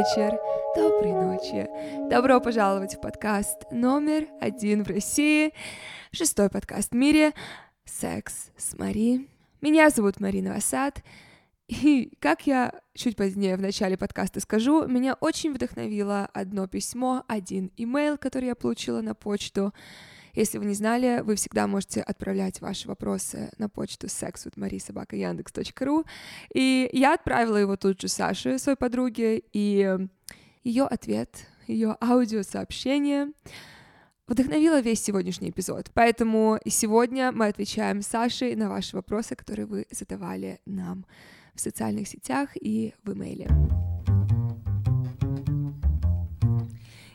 вечер, доброй ночи. Добро пожаловать в подкаст номер один в России, шестой подкаст в мире «Секс с Мари». Меня зовут Марина Васад, и, как я чуть позднее в начале подкаста скажу, меня очень вдохновило одно письмо, один имейл, который я получила на почту. Если вы не знали, вы всегда можете отправлять ваши вопросы на почту sexwithmarisobaka.yandex.ru. И я отправила его тут же Саше, своей подруге, и ее ответ, ее аудиосообщение вдохновило весь сегодняшний эпизод. Поэтому сегодня мы отвечаем Саше на ваши вопросы, которые вы задавали нам в социальных сетях и в имейле.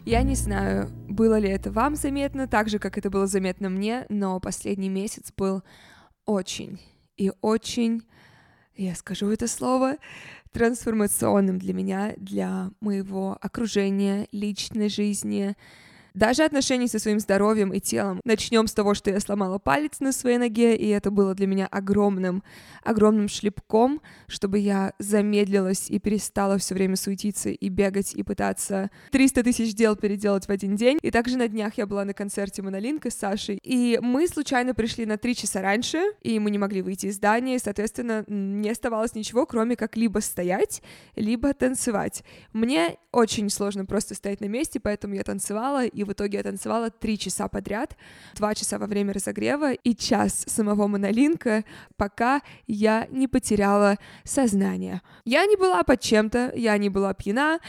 Я не знаю, было ли это вам заметно, так же, как это было заметно мне, но последний месяц был очень и очень, я скажу это слово, трансформационным для меня, для моего окружения, личной жизни, даже отношений со своим здоровьем и телом. Начнем с того, что я сломала палец на своей ноге, и это было для меня огромным, огромным шлепком, чтобы я замедлилась и перестала все время суетиться и бегать и пытаться 300 тысяч дел переделать в один день. И также на днях я была на концерте Монолинка с Сашей, и мы случайно пришли на три часа раньше, и мы не могли выйти из здания, и, соответственно, не оставалось ничего, кроме как либо стоять, либо танцевать. Мне очень сложно просто стоять на месте, поэтому я танцевала, и в итоге я танцевала три часа подряд, два часа во время разогрева и час самого монолинка, пока я не потеряла сознание. Я не была под чем-то, я не была пьяна,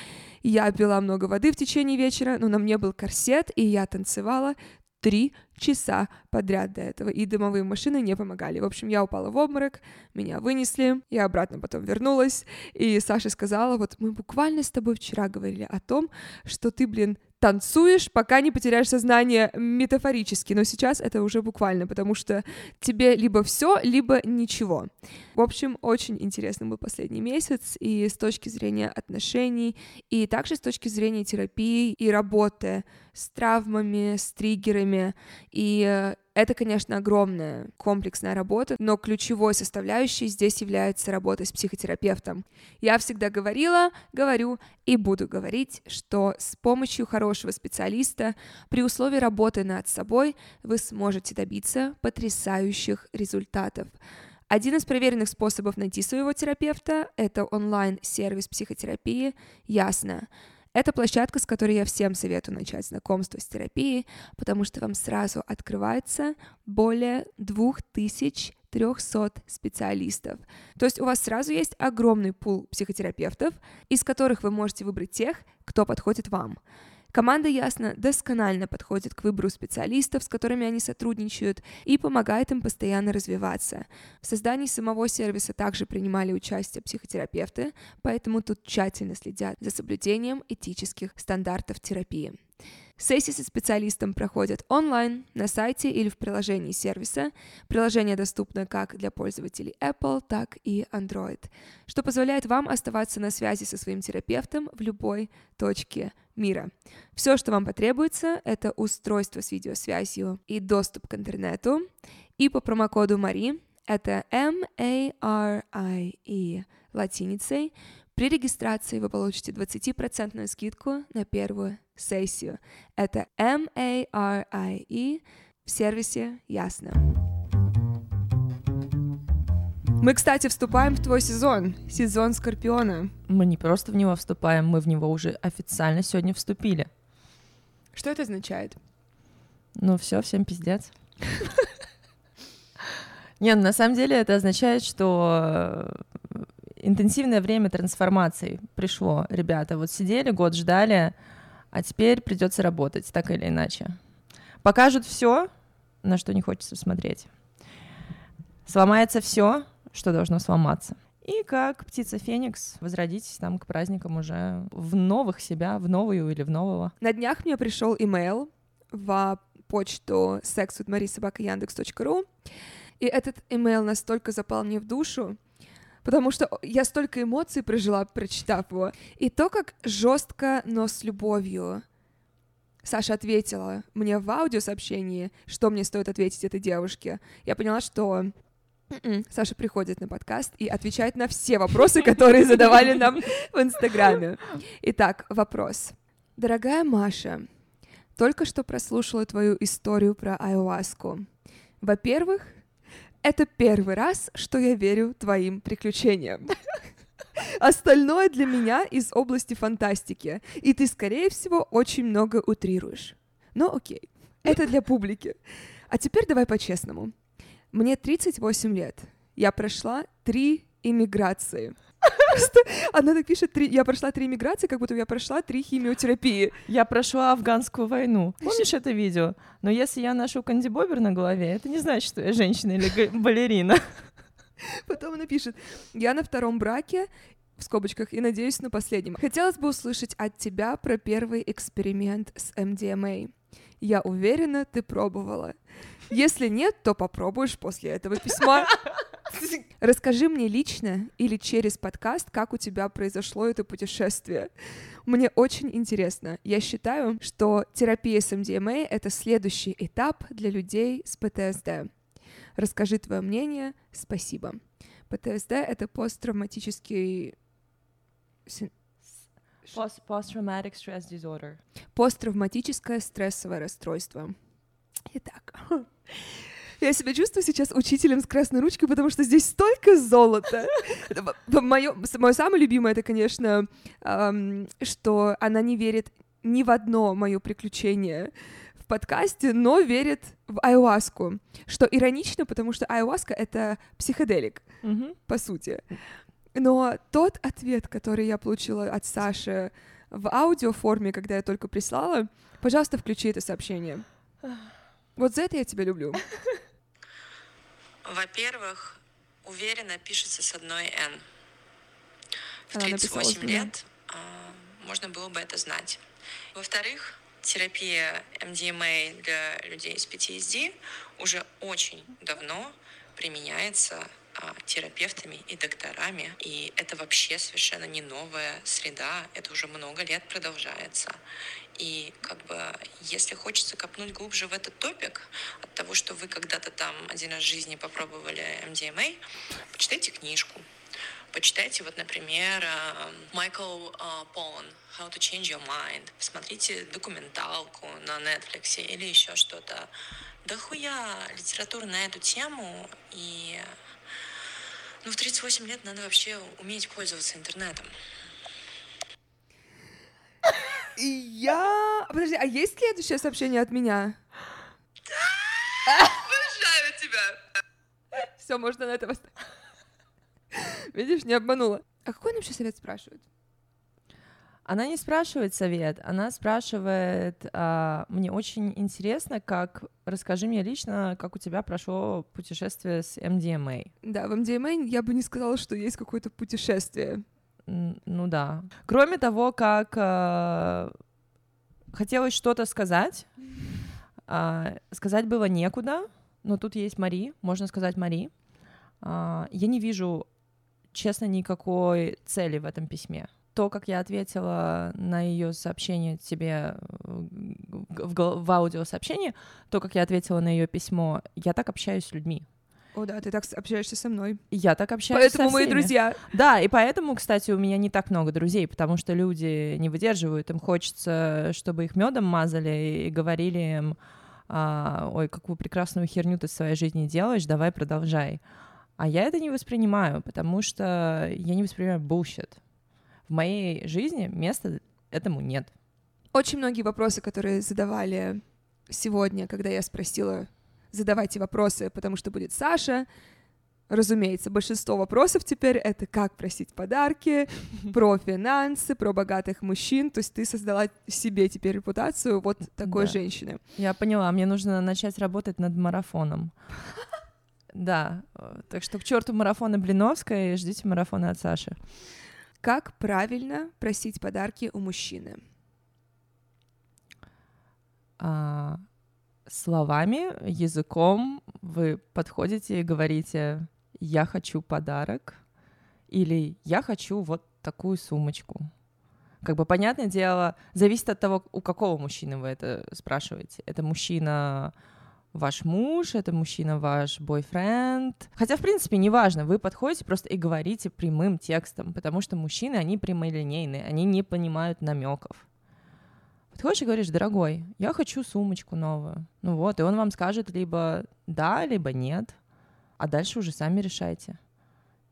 я пила много воды в течение вечера, но на мне был корсет, и я танцевала три часа подряд до этого, и дымовые машины не помогали. В общем, я упала в обморок, меня вынесли, я обратно потом вернулась, и Саша сказала, вот мы буквально с тобой вчера говорили о том, что ты, блин, танцуешь, пока не потеряешь сознание метафорически, но сейчас это уже буквально, потому что тебе либо все, либо ничего. В общем, очень интересный был последний месяц и с точки зрения отношений, и также с точки зрения терапии и работы с травмами, с триггерами, и э, это, конечно, огромная комплексная работа, но ключевой составляющей здесь является работа с психотерапевтом. Я всегда говорила, говорю и буду говорить, что с помощью хорошего специалиста при условии работы над собой вы сможете добиться потрясающих результатов. Один из проверенных способов найти своего терапевта — это онлайн-сервис психотерапии «Ясно». Это площадка, с которой я всем советую начать знакомство с терапией, потому что вам сразу открывается более 2300 специалистов. То есть у вас сразу есть огромный пул психотерапевтов, из которых вы можете выбрать тех, кто подходит вам. Команда Ясно досконально подходит к выбору специалистов, с которыми они сотрудничают, и помогает им постоянно развиваться. В создании самого сервиса также принимали участие психотерапевты, поэтому тут тщательно следят за соблюдением этических стандартов терапии. Сессии со специалистом проходят онлайн, на сайте или в приложении сервиса. Приложение доступно как для пользователей Apple, так и Android, что позволяет вам оставаться на связи со своим терапевтом в любой точке мира. Все, что вам потребуется, это устройство с видеосвязью и доступ к интернету. И по промокоду Мари, это M-A-R-I-E латиницей, при регистрации вы получите 20% скидку на первую сессию. Это M-A-R-I-E в сервисе Ясно. Мы, кстати, вступаем в твой сезон, сезон Скорпиона. Мы не просто в него вступаем, мы в него уже официально сегодня вступили. Что это означает? Ну все, всем пиздец. Нет, на самом деле это означает, что интенсивное время трансформации пришло, ребята. Вот сидели, год ждали, а теперь придется работать, так или иначе. Покажут все, на что не хочется смотреть. Сломается все, что должно сломаться. И как птица Феникс возродитесь там к праздникам уже в новых себя, в новую или в нового. На днях мне пришел имейл в почту sexwithmarisobakayandex.ru, и этот имейл настолько запал мне в душу, потому что я столько эмоций прожила, прочитав его. И то, как жестко, но с любовью Саша ответила мне в аудиосообщении, что мне стоит ответить этой девушке. Я поняла, что М-м, Саша приходит на подкаст и отвечает на все вопросы, которые задавали нам в Инстаграме. Итак, вопрос. Дорогая Маша, только что прослушала твою историю про айуаску. Во-первых, это первый раз, что я верю твоим приключениям. Остальное для меня из области фантастики, и ты, скорее всего, очень много утрируешь. Но окей, это для публики. А теперь давай по-честному. Мне 38 лет. Я прошла три иммиграции. Просто она так пишет, три, я прошла три иммиграции, как будто я прошла три химиотерапии. Я прошла афганскую войну. Помнишь это видео? Но если я ношу кандибобер на голове, это не значит, что я женщина или балерина. Потом она пишет, я на втором браке, в скобочках, и надеюсь на последнем. Хотелось бы услышать от тебя про первый эксперимент с MDMA. Я уверена, ты пробовала. Если нет, то попробуешь после этого письма. Расскажи мне лично или через подкаст, как у тебя произошло это путешествие. Мне очень интересно. Я считаю, что терапия с MDMA — это следующий этап для людей с ПТСД. Расскажи твое мнение. Спасибо. ПТСД — это посттравматический... Post- Post-traumatic stress disorder. Посттравматическое стрессовое расстройство. Итак, я себя чувствую сейчас учителем с красной ручкой, потому что здесь столько золота. Мое, мое самое любимое, это, конечно, что она не верит ни в одно мое приключение в подкасте, но верит в айуаску. Что иронично, потому что айуаска — это психоделик, по сути. Но тот ответ, который я получила от Саши в аудиоформе, когда я только прислала, пожалуйста, включи это сообщение. Вот за это я тебя люблю. Во-первых, уверенно пишется с одной «Н». В Она написала 38 с двумя. лет а, можно было бы это знать. Во-вторых, терапия MDMA для людей с PTSD уже очень давно применяется терапевтами и докторами, и это вообще совершенно не новая среда, это уже много лет продолжается. И как бы, если хочется копнуть глубже в этот топик, от того, что вы когда-то там один раз в жизни попробовали MDMA, почитайте книжку. Почитайте, вот, например, э, Майкл э, Полн «How to Change Your Mind». Посмотрите документалку на Netflix или еще что-то. Да хуя литература на эту тему, и ну, в 38 лет надо вообще уметь пользоваться интернетом. И я... Подожди, а есть следующее сообщение от меня? Обожаю тебя! Все, можно на это оставить. Видишь, не обманула. А какой он вообще совет спрашивает? Она не спрашивает совет, она спрашивает, а, мне очень интересно, как, расскажи мне лично, как у тебя прошло путешествие с MDMA. Да, в MDMA я бы не сказала, что есть какое-то путешествие. Ну да. Кроме того, как а, хотелось что-то сказать, а, сказать было некуда, но тут есть Мари, можно сказать Мари. А, я не вижу, честно, никакой цели в этом письме. То, как я ответила на ее сообщение тебе э, в, гол- в аудиосообщении, то, как я ответила на ее письмо, я так общаюсь с людьми. О, да, ты так общаешься со мной. Я так общаюсь со Поэтому мои всеми. друзья. Да, и поэтому, кстати, у меня не так много друзей, потому что люди не выдерживают, им хочется, чтобы их медом мазали и говорили им, а, ой, какую прекрасную херню ты в своей жизни делаешь, давай продолжай. А я это не воспринимаю, потому что я не воспринимаю bullshit. В моей жизни места этому нет. Очень многие вопросы, которые задавали сегодня, когда я спросила, задавайте вопросы, потому что будет Саша. Разумеется, большинство вопросов теперь это как просить подарки, про финансы, про богатых мужчин. То есть ты создала себе теперь репутацию вот такой Да. женщины. Я поняла, мне нужно начать работать над марафоном. Да, э, так что к черту марафоны Блиновской, ждите марафона от Саши. Как правильно просить подарки у мужчины? а, словами, языком вы подходите и говорите «я хочу подарок» или «я хочу вот такую сумочку». Как бы, понятное дело, зависит от того, у какого мужчины вы это спрашиваете. Это мужчина ваш муж, это мужчина ваш бойфренд. Хотя, в принципе, неважно, вы подходите просто и говорите прямым текстом, потому что мужчины, они прямолинейные, они не понимают намеков. Подходишь и говоришь, дорогой, я хочу сумочку новую. Ну вот, и он вам скажет либо да, либо нет, а дальше уже сами решайте.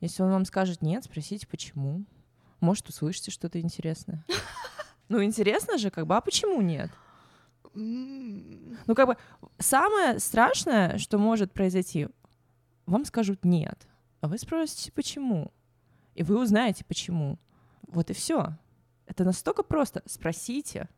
Если он вам скажет нет, спросите, почему. Может, услышите что-то интересное. Ну, интересно же, как бы, а почему нет? Ну, как бы, самое страшное, что может произойти, вам скажут нет, а вы спросите, почему. И вы узнаете, почему. Вот и все. Это настолько просто. Спросите.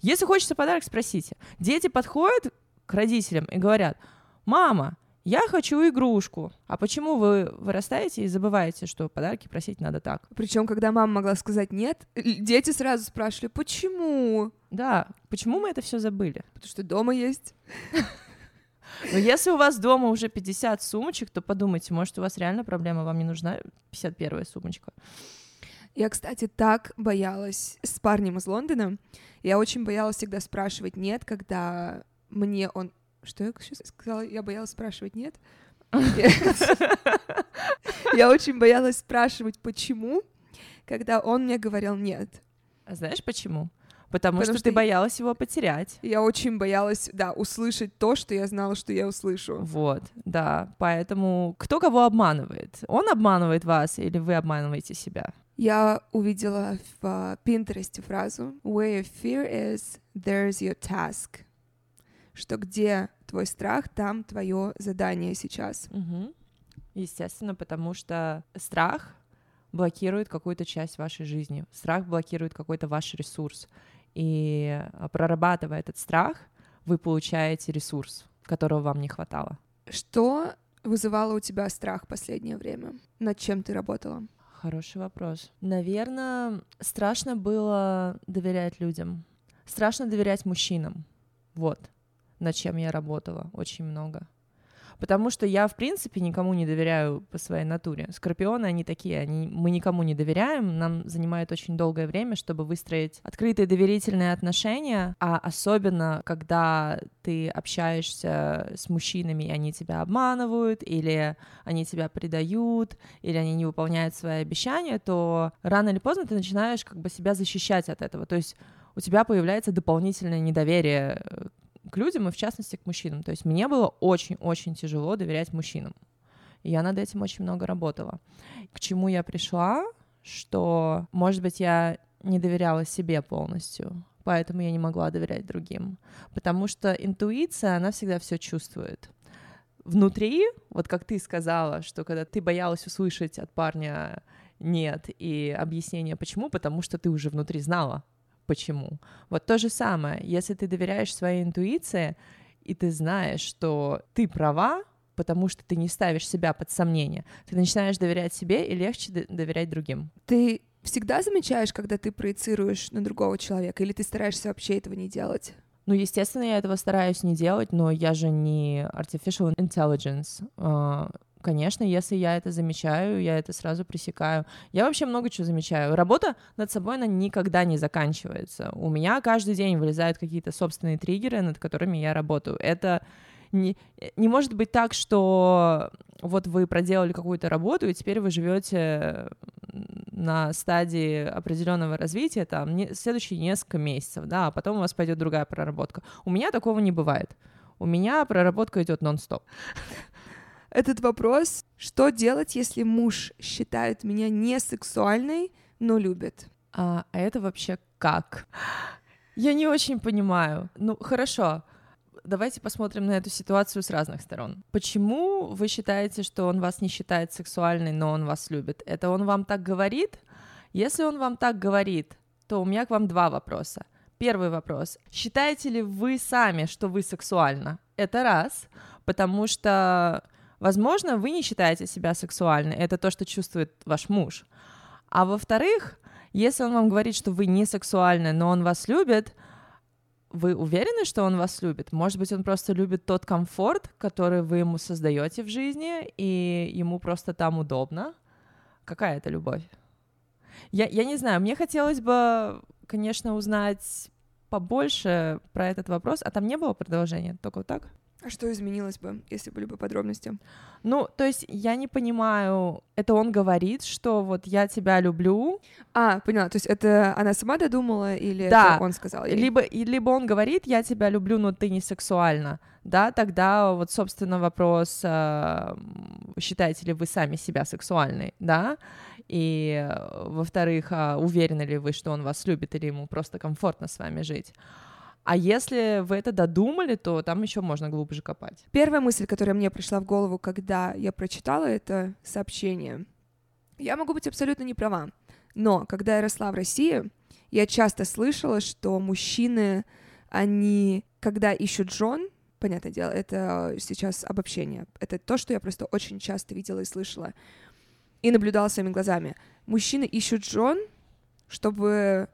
Если хочется подарок, спросите. Дети подходят к родителям и говорят, мама, я хочу игрушку. А почему вы вырастаете и забываете, что подарки просить надо так? Причем, когда мама могла сказать нет, дети сразу спрашивали, почему? Да, почему мы это все забыли? Потому что дома есть. Но если у вас дома уже 50 сумочек, то подумайте, может, у вас реально проблема, вам не нужна 51 сумочка. Я, кстати, так боялась с парнем из Лондона. Я очень боялась всегда спрашивать «нет», когда мне он что я сейчас сказала? Я боялась спрашивать нет. Я очень боялась спрашивать, почему, когда он мне говорил нет. А знаешь почему? Потому, Потому что, что ты боялась его потерять. Я очень боялась, да, услышать то, что я знала, что я услышу. Вот, да. Поэтому кто кого обманывает? Он обманывает вас или вы обманываете себя? Я увидела в Пинтересте фразу «Where your fear is, there's your task» что где твой страх, там твое задание сейчас. Угу. Естественно, потому что страх блокирует какую-то часть вашей жизни, страх блокирует какой-то ваш ресурс. И а, прорабатывая этот страх, вы получаете ресурс, которого вам не хватало. Что вызывало у тебя страх в последнее время? Над чем ты работала? Хороший вопрос. Наверное, страшно было доверять людям. Страшно доверять мужчинам. Вот над чем я работала очень много. Потому что я, в принципе, никому не доверяю по своей натуре. Скорпионы, они такие, они, мы никому не доверяем, нам занимает очень долгое время, чтобы выстроить открытые доверительные отношения, а особенно, когда ты общаешься с мужчинами, и они тебя обманывают, или они тебя предают, или они не выполняют свои обещания, то рано или поздно ты начинаешь как бы себя защищать от этого. То есть у тебя появляется дополнительное недоверие к людям и в частности к мужчинам. То есть мне было очень-очень тяжело доверять мужчинам. Я над этим очень много работала. К чему я пришла, что, может быть, я не доверяла себе полностью, поэтому я не могла доверять другим. Потому что интуиция, она всегда все чувствует. Внутри, вот как ты сказала, что когда ты боялась услышать от парня нет и объяснение почему, потому что ты уже внутри знала, почему. Вот то же самое, если ты доверяешь своей интуиции, и ты знаешь, что ты права, потому что ты не ставишь себя под сомнение, ты начинаешь доверять себе и легче доверять другим. Ты всегда замечаешь, когда ты проецируешь на другого человека, или ты стараешься вообще этого не делать? Ну, естественно, я этого стараюсь не делать, но я же не artificial intelligence. Конечно, если я это замечаю, я это сразу пресекаю. Я вообще много чего замечаю. Работа над собой, она никогда не заканчивается. У меня каждый день вылезают какие-то собственные триггеры, над которыми я работаю. Это не, не может быть так, что вот вы проделали какую-то работу, и теперь вы живете на стадии определенного развития, там, не, следующие несколько месяцев, да, а потом у вас пойдет другая проработка. У меня такого не бывает. У меня проработка идет нон-стоп этот вопрос, что делать, если муж считает меня не сексуальной, но любит? А, а это вообще как? Я не очень понимаю. Ну, хорошо. Давайте посмотрим на эту ситуацию с разных сторон. Почему вы считаете, что он вас не считает сексуальной, но он вас любит? Это он вам так говорит? Если он вам так говорит, то у меня к вам два вопроса. Первый вопрос. Считаете ли вы сами, что вы сексуальна? Это раз. Потому что Возможно, вы не считаете себя сексуальной, это то, что чувствует ваш муж. А во-вторых, если он вам говорит, что вы не сексуальны, но он вас любит, вы уверены, что он вас любит? Может быть, он просто любит тот комфорт, который вы ему создаете в жизни, и ему просто там удобно? Какая это любовь? Я, я не знаю, мне хотелось бы, конечно, узнать побольше про этот вопрос. А там не было продолжения, только вот так? А что изменилось бы, если были бы подробности? Ну, то есть я не понимаю, это он говорит, что вот я тебя люблю. А, поняла, то есть это она сама додумала или Да. это он сказал? ей? Либо, и- либо он говорит, я тебя люблю, но ты не сексуальна, да, тогда вот, собственно, вопрос, м, считаете ли вы сами себя сексуальной, да, и, э, во-вторых, а уверены ли вы, что он вас любит, или ему просто комфортно с вами жить. А если вы это додумали, то там еще можно глубже копать. Первая мысль, которая мне пришла в голову, когда я прочитала это сообщение, я могу быть абсолютно не права, но когда я росла в России, я часто слышала, что мужчины, они, когда ищут жен, понятное дело, это сейчас обобщение, это то, что я просто очень часто видела и слышала, и наблюдала своими глазами. Мужчины ищут жен, чтобы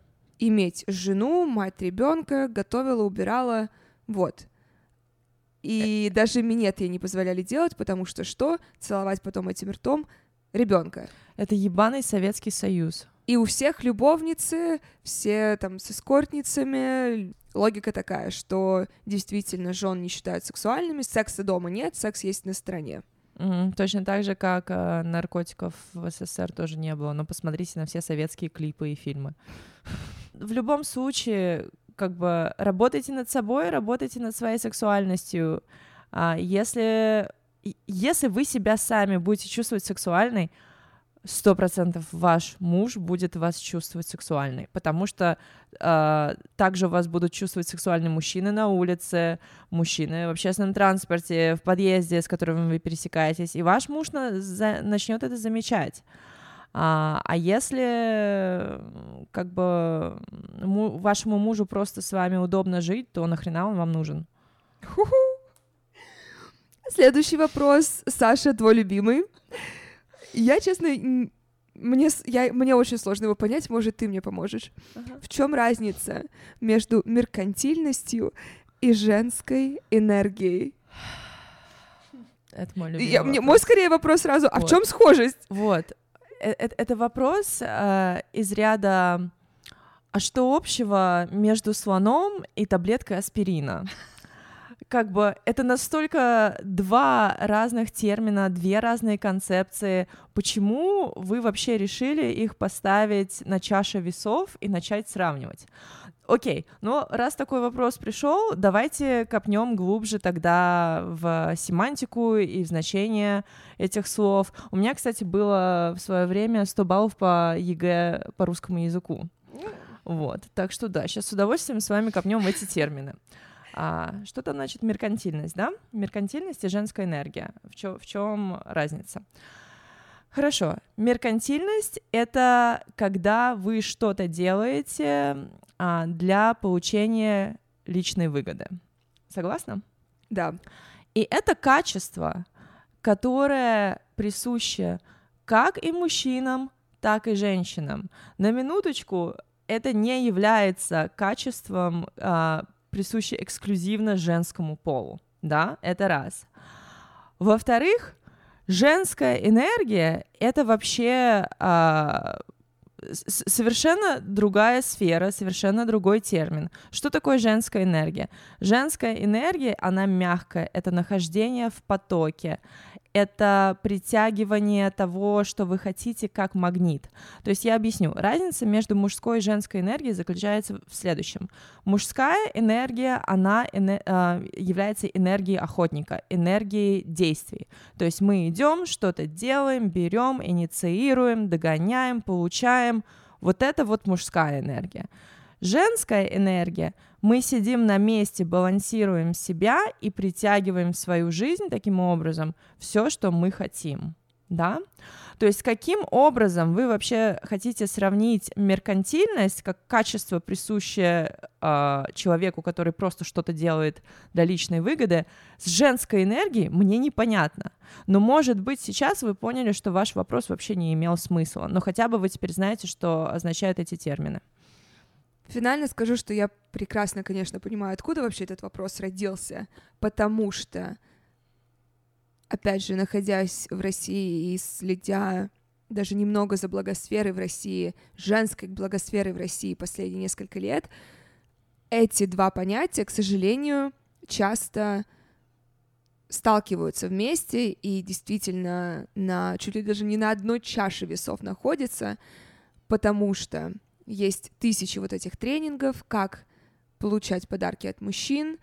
иметь жену, мать ребенка, готовила, убирала, вот. И даже минет ей не позволяли делать, потому что что? Целовать потом этим ртом ребенка. Это ебаный Советский Союз. И у всех любовницы, все там с эскортницами. Логика такая, что действительно жен не считают сексуальными, секса дома нет, секс есть на стороне. Мгм. Точно так же, как э, наркотиков в СССР тоже не было. Но посмотрите на все советские клипы и фильмы. В любом случае, как бы работайте над собой, работайте над своей сексуальностью. А Если, если вы себя сами будете чувствовать сексуальной, сто процентов ваш муж будет вас чувствовать сексуальной, потому что э, также вас будут чувствовать сексуальные мужчины на улице, мужчины в общественном транспорте, в подъезде, с которым вы пересекаетесь, и ваш муж на- за- начнет это замечать. А, а если как бы му- вашему мужу просто с вами удобно жить, то нахрена он вам нужен? Следующий вопрос. Саша, твой любимый. Я, честно, мне, я, мне очень сложно его понять, может, ты мне поможешь. В чем разница между меркантильностью и женской энергией? Это мой любимый Я, мне, мой скорее вопрос сразу, а в Вот. чем схожесть? Вот. Э- э- Это вопрос э, из ряда «А что общего между слоном и таблеткой аспирина?» Как бы это настолько два разных термина, две разные концепции. Почему вы вообще решили их поставить на чаше весов и начать сравнивать? Окей, но раз такой вопрос пришел, давайте копнем глубже тогда в семантику и в значение этих слов. У меня, кстати, было в свое время 100 баллов по ЕГЭ по русскому языку. Вот, так что да, сейчас с удовольствием с вами копнем в эти термины. А, что там значит меркантильность, да? Меркантильность и женская энергия. В, чё- в чем разница? Хорошо. Меркантильность — это когда вы что-то делаете для получения личной выгоды. Согласна? Да. И это качество, которое присуще как и мужчинам, так и женщинам. На минуточку, это не является качеством, а, присуще эксклюзивно женскому полу. Да, это раз. Во-вторых, женская энергия — это вообще а, совершенно другая сфера, совершенно другой термин. Что такое женская энергия? Женская энергия, она мягкая, это нахождение в потоке, это притягивание того, что вы хотите, как магнит. То есть я объясню. Разница между мужской и женской энергией заключается в следующем. Мужская энергия, она а, является энергией охотника, энергией действий. То есть мы идем, что-то делаем, берем, инициируем, догоняем, получаем. Вот это вот мужская энергия. Женская энергия, мы сидим на месте, балансируем себя и притягиваем в свою жизнь таким образом все, что мы хотим. Да? То есть каким образом вы вообще хотите сравнить меркантильность как качество, присущее э, человеку, который просто что-то делает для личной выгоды, с женской энергией, мне непонятно. Но, может быть, сейчас вы поняли, что ваш вопрос вообще не имел смысла, но хотя бы вы теперь знаете, что означают эти термины. Финально скажу, что я прекрасно, конечно, понимаю, откуда вообще этот вопрос родился, потому что, опять же, находясь в России и следя даже немного за благосферой в России, женской благосферой в России последние несколько лет, эти два понятия, к сожалению, часто сталкиваются вместе и действительно на чуть ли даже не на одной чаше весов находятся, потому что есть тысячи вот этих тренингов, как получать подарки от мужчин,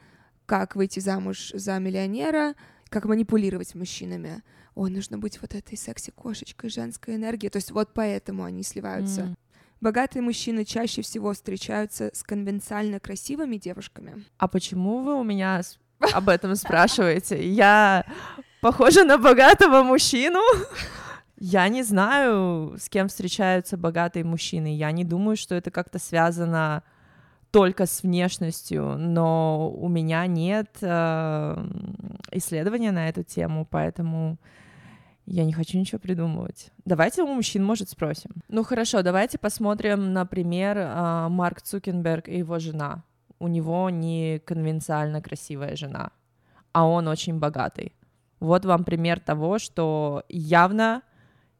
как выйти замуж за миллионера, как манипулировать мужчинами. Ой, нужно быть вот этой секси-кошечкой, женской энергией. То есть вот поэтому они сливаются. Mm. Богатые мужчины чаще всего встречаются с конвенциально красивыми девушками. А почему вы у меня об этом спрашиваете? Я похожа на богатого мужчину? Я не знаю, с кем встречаются богатые мужчины. Я не думаю, что это как-то связано только с внешностью, но у меня нет э, исследования на эту тему, поэтому я не хочу ничего придумывать. Давайте у мужчин, может, спросим. Ну хорошо, давайте посмотрим, например, э, Марк Цукенберг и его жена. У него не конвенциально красивая жена, а он очень богатый. Вот вам пример того, что явно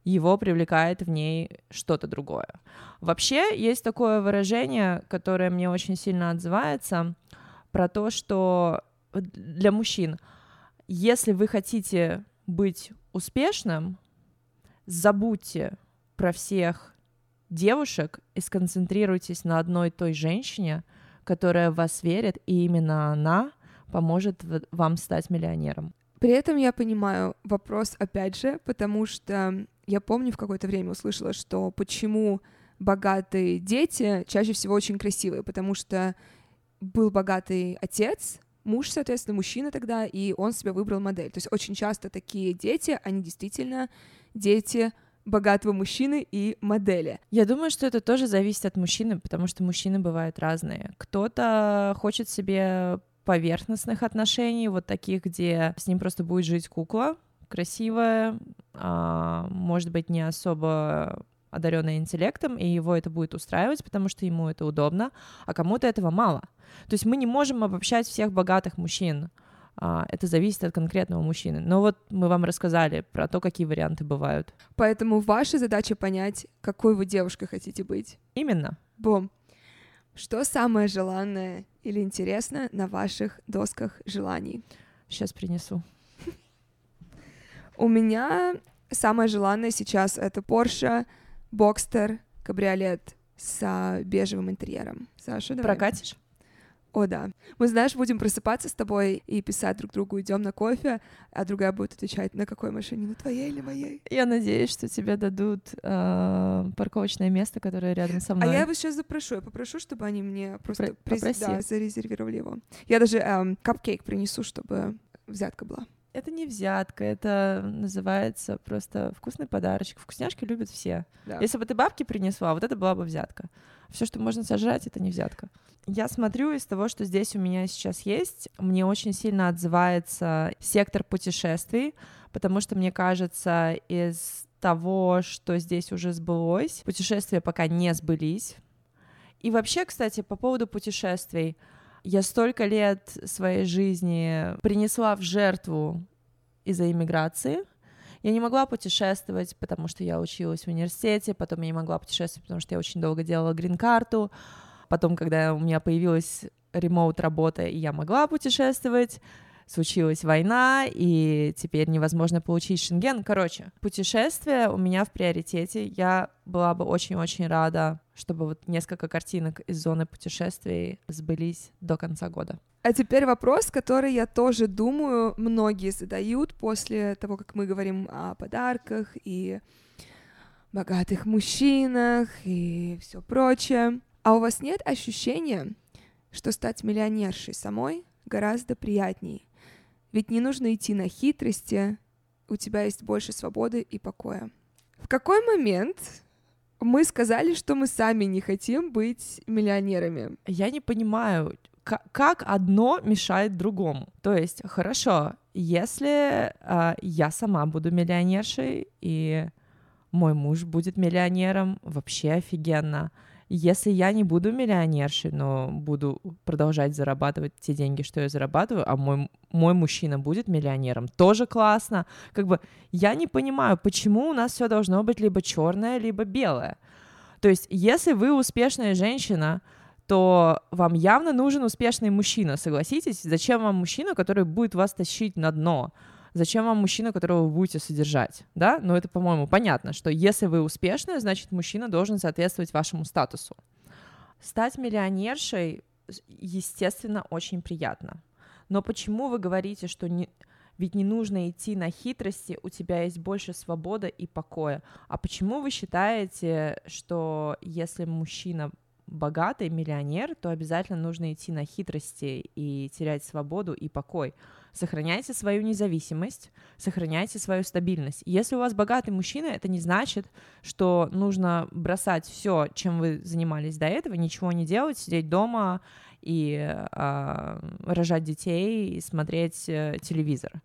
его привлекает в ней что-то другое. Вообще есть такое выражение, которое мне очень сильно отзывается, про то, что для мужчин, если вы хотите быть успешным, забудьте про всех девушек и сконцентрируйтесь на одной той женщине, которая в вас верит, и именно она поможет вам стать миллионером. При этом я понимаю вопрос опять же, потому что я помню в какое-то время услышала, что почему богатые дети чаще всего очень красивые, потому что был богатый отец, муж, соответственно, мужчина тогда, и он себе выбрал модель. То есть очень часто такие дети, они действительно дети богатого мужчины и модели. Я думаю, что это тоже зависит от мужчины, потому что мужчины бывают разные. Кто-то хочет себе поверхностных отношений, вот таких, где с ним просто будет жить кукла, красивая, а, может быть, не особо одаренная интеллектом, и его это будет устраивать, потому что ему это удобно, а кому-то этого мало. То есть мы не можем обобщать всех богатых мужчин. А, это зависит от конкретного мужчины. Но вот мы вам рассказали про то, какие варианты бывают. Поэтому ваша задача понять, какой вы девушкой хотите быть. Именно. Бом. Что самое желанное или интересное на ваших досках желаний? Сейчас принесу. У меня самое желанное сейчас это Porsche Boxster кабриолет с бежевым интерьером. Саша, давай. Прокатишь? О, да. Мы, знаешь, будем просыпаться с тобой и писать друг другу, идем на кофе, а другая будет отвечать, на какой машине, на твоей или моей. Я надеюсь, что тебе дадут э, парковочное место, которое рядом со мной. А я его сейчас запрошу, я попрошу, чтобы они мне просто Про- приз... да, зарезервировали его. Я даже эм, капкейк принесу, чтобы взятка была. Это не взятка, это называется просто вкусный подарочек. Вкусняшки любят все. Да. Если бы ты бабки принесла, вот это была бы взятка. Все, что можно сожрать, это не взятка. Я смотрю из того, что здесь у меня сейчас есть, мне очень сильно отзывается сектор путешествий, потому что мне кажется, из того, что здесь уже сбылось, путешествия пока не сбылись. И вообще, кстати, по поводу путешествий, я столько лет своей жизни принесла в жертву из-за иммиграции. Я не могла путешествовать, потому что я училась в университете, потом я не могла путешествовать, потому что я очень долго делала грин-карту, потом, когда у меня появилась ремоут работа, и я могла путешествовать, случилась война, и теперь невозможно получить шенген. Короче, путешествие у меня в приоритете. Я была бы очень-очень рада, чтобы вот несколько картинок из зоны путешествий сбылись до конца года. А теперь вопрос, который я тоже думаю, многие задают после того, как мы говорим о подарках и богатых мужчинах и все прочее. А у вас нет ощущения, что стать миллионершей самой гораздо приятней, ведь не нужно идти на хитрости, у тебя есть больше свободы и покоя. В какой момент мы сказали, что мы сами не хотим быть миллионерами? Я не понимаю, как одно мешает другому. То есть, хорошо, если э, я сама буду миллионершей и мой муж будет миллионером, вообще офигенно. Если я не буду миллионершей, но буду продолжать зарабатывать те деньги, что я зарабатываю, а мой, мой мужчина будет миллионером, тоже классно. Как бы я не понимаю, почему у нас все должно быть либо черное, либо белое. То есть, если вы успешная женщина, то вам явно нужен успешный мужчина, согласитесь? Зачем вам мужчина, который будет вас тащить на дно? Зачем вам мужчина, которого вы будете содержать? Да? Но это, по-моему, понятно, что если вы успешная, значит, мужчина должен соответствовать вашему статусу. Стать миллионершей, естественно, очень приятно. Но почему вы говорите, что не, ведь не нужно идти на хитрости, у тебя есть больше свободы и покоя. А почему вы считаете, что если мужчина богатый миллионер, то обязательно нужно идти на хитрости и терять свободу и покой. Сохраняйте свою независимость, сохраняйте свою стабильность. Если у вас богатый мужчина, это не значит, что нужно бросать все, чем вы занимались до этого, ничего не делать, сидеть дома и э, рожать детей и смотреть э, телевизор.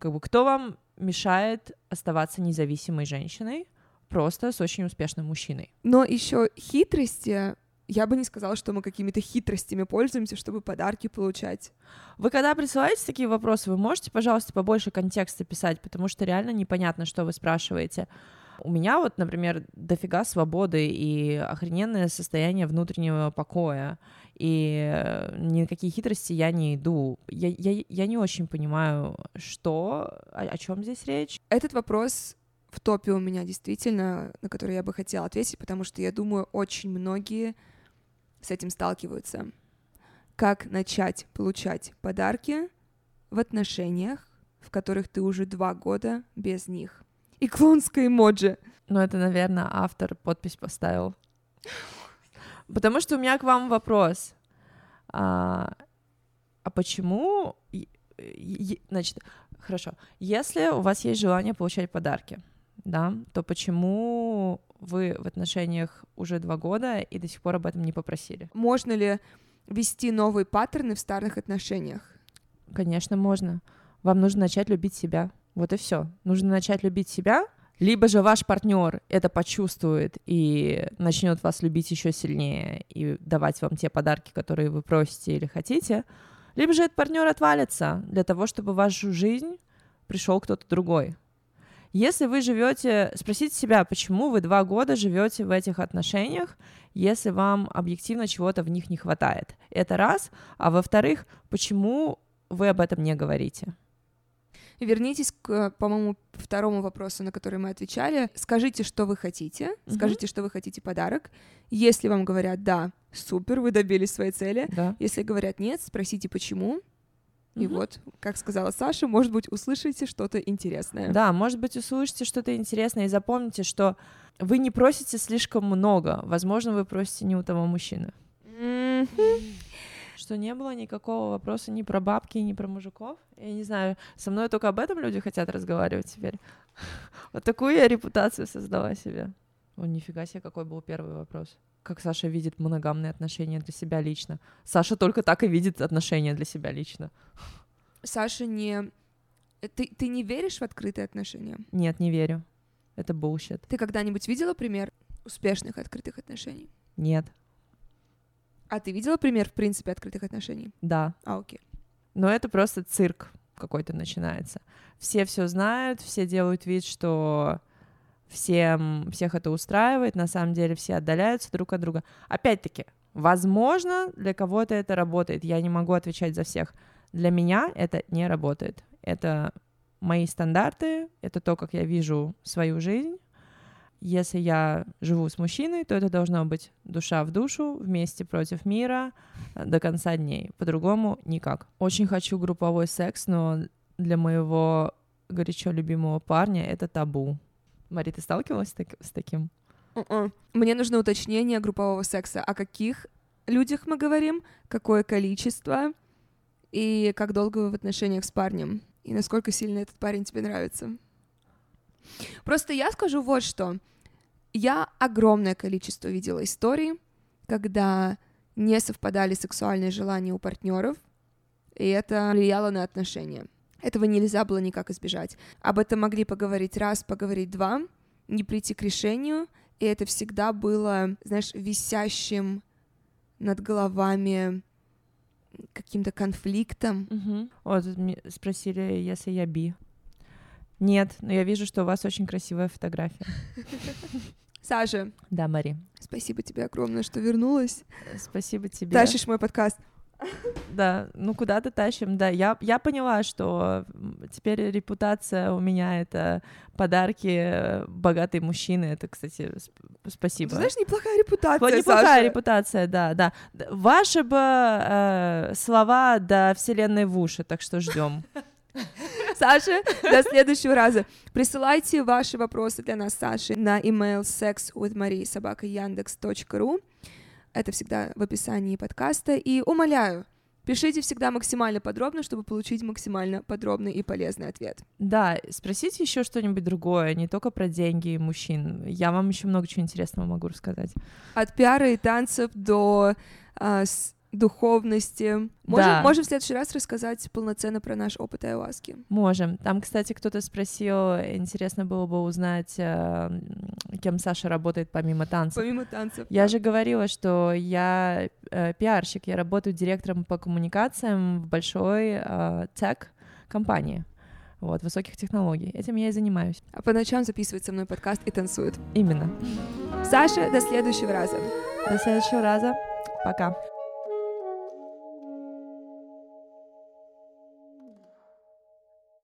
Как бы кто вам мешает оставаться независимой женщиной, просто с очень успешным мужчиной? Но еще хитрости я бы не сказала, что мы какими-то хитростями пользуемся, чтобы подарки получать. Вы когда присылаете такие вопросы, вы можете, пожалуйста, побольше контекста писать, потому что реально непонятно, что вы спрашиваете. У меня вот, например, дофига свободы и охрененное состояние внутреннего покоя, и э, ни на какие хитрости я не иду. Я, я, я не очень понимаю, что, о, о чем здесь речь. Этот вопрос в топе у меня действительно, на который я бы хотела ответить, потому что я думаю, очень многие с этим сталкиваются. Как начать получать подарки в отношениях, в которых ты уже два года без них. И клонское эмоджи. Ну, это, наверное, автор подпись поставил. Потому что у меня к вам вопрос. А, а почему... Значит, хорошо. Если у вас есть желание получать подарки, да, то почему вы в отношениях уже два года и до сих пор об этом не попросили? Можно ли вести новые паттерны в старых отношениях? Конечно, можно. Вам нужно начать любить себя. Вот и все. Нужно начать любить себя, либо же ваш партнер это почувствует и начнет вас любить еще сильнее и давать вам те подарки, которые вы просите или хотите, либо же этот партнер отвалится для того, чтобы в вашу жизнь пришел кто-то другой. Если вы живете, спросите себя, почему вы два года живете в этих отношениях, если вам объективно чего-то в них не хватает. Это раз. А во-вторых, почему вы об этом не говорите? Вернитесь к, по-моему, второму вопросу, на который мы отвечали. Скажите, что вы хотите. Mm-hmm. Скажите, что вы хотите подарок. Если вам говорят да, супер, вы добились своей цели. Да. Если говорят нет, спросите почему. И угу. вот, как сказала Саша, может быть, услышите что-то интересное. Да, может быть, услышите что-то интересное и запомните, что вы не просите слишком много. Возможно, вы просите не у того мужчины. Что не было никакого вопроса ни про бабки, ни про мужиков. Я не знаю, со мной только об этом люди хотят разговаривать теперь. Вот такую я репутацию создала себе. О, нифига себе, какой был первый вопрос как Саша видит моногамные отношения для себя лично. Саша только так и видит отношения для себя лично. Саша не... Ты, ты не веришь в открытые отношения? Нет, не верю. Это bullshit. Ты когда-нибудь видела пример успешных открытых отношений? Нет. А ты видела пример, в принципе, открытых отношений? Да. А, окей. Но это просто цирк какой-то начинается. Все все знают, все делают вид, что всем, всех это устраивает, на самом деле все отдаляются друг от друга. Опять-таки, возможно, для кого-то это работает, я не могу отвечать за всех. Для меня это не работает. Это мои стандарты, это то, как я вижу свою жизнь. Если я живу с мужчиной, то это должно быть душа в душу, вместе против мира, до конца дней. По-другому никак. Очень хочу групповой секс, но для моего горячо любимого парня это табу. Мари, ты сталкивалась так, с таким? Uh-uh. Мне нужно уточнение группового секса. О каких людях мы говорим, какое количество и как долго вы в отношениях с парнем, и насколько сильно этот парень тебе нравится. Просто я скажу вот что. Я огромное количество видела историй, когда не совпадали сексуальные желания у партнеров, и это влияло на отношения. Этого нельзя было никак избежать. Об этом могли поговорить раз, поговорить два, не прийти к решению, и это всегда было, знаешь, висящим над головами каким-то конфликтом. Угу. Вот спросили, если я би. Нет, но я вижу, что у вас очень красивая фотография. Саша, Да, Мари. спасибо тебе огромное, что вернулась. Спасибо тебе. Тащишь мой подкаст. Да, ну куда-то тащим, да. Я, я поняла, что теперь репутация у меня — это подарки э, богатой мужчины. Это, кстати, сп- спасибо. Ты знаешь, неплохая репутация, неплохая Саша. репутация, да, да. Ваши бы э, слова до вселенной в уши, так что ждем. Саша, до следующего раза. Присылайте ваши вопросы для нас, Саши, на email sexwithmarie.yandex.ru. Это всегда в описании подкаста. И умоляю, пишите всегда максимально подробно, чтобы получить максимально подробный и полезный ответ. Да, спросите еще что-нибудь другое, не только про деньги и мужчин. Я вам еще много чего интересного могу рассказать. От пиара и танцев до с- духовности. Можем, Да. можем в следующий раз рассказать полноценно про наш опыт айуаски. Можем. Там, кстати, кто-то спросил, интересно было бы узнать, э, кем Саша работает помимо танцев. Помимо танцев. Я же говорила, что я э, пиарщик, я работаю директором по коммуникациям в большой э, тег-компании. Вот, высоких технологий. Этим я и занимаюсь. А по ночам записывает со мной подкаст и танцует. Именно. Саша, до следующего раза. До следующего раза. Пока.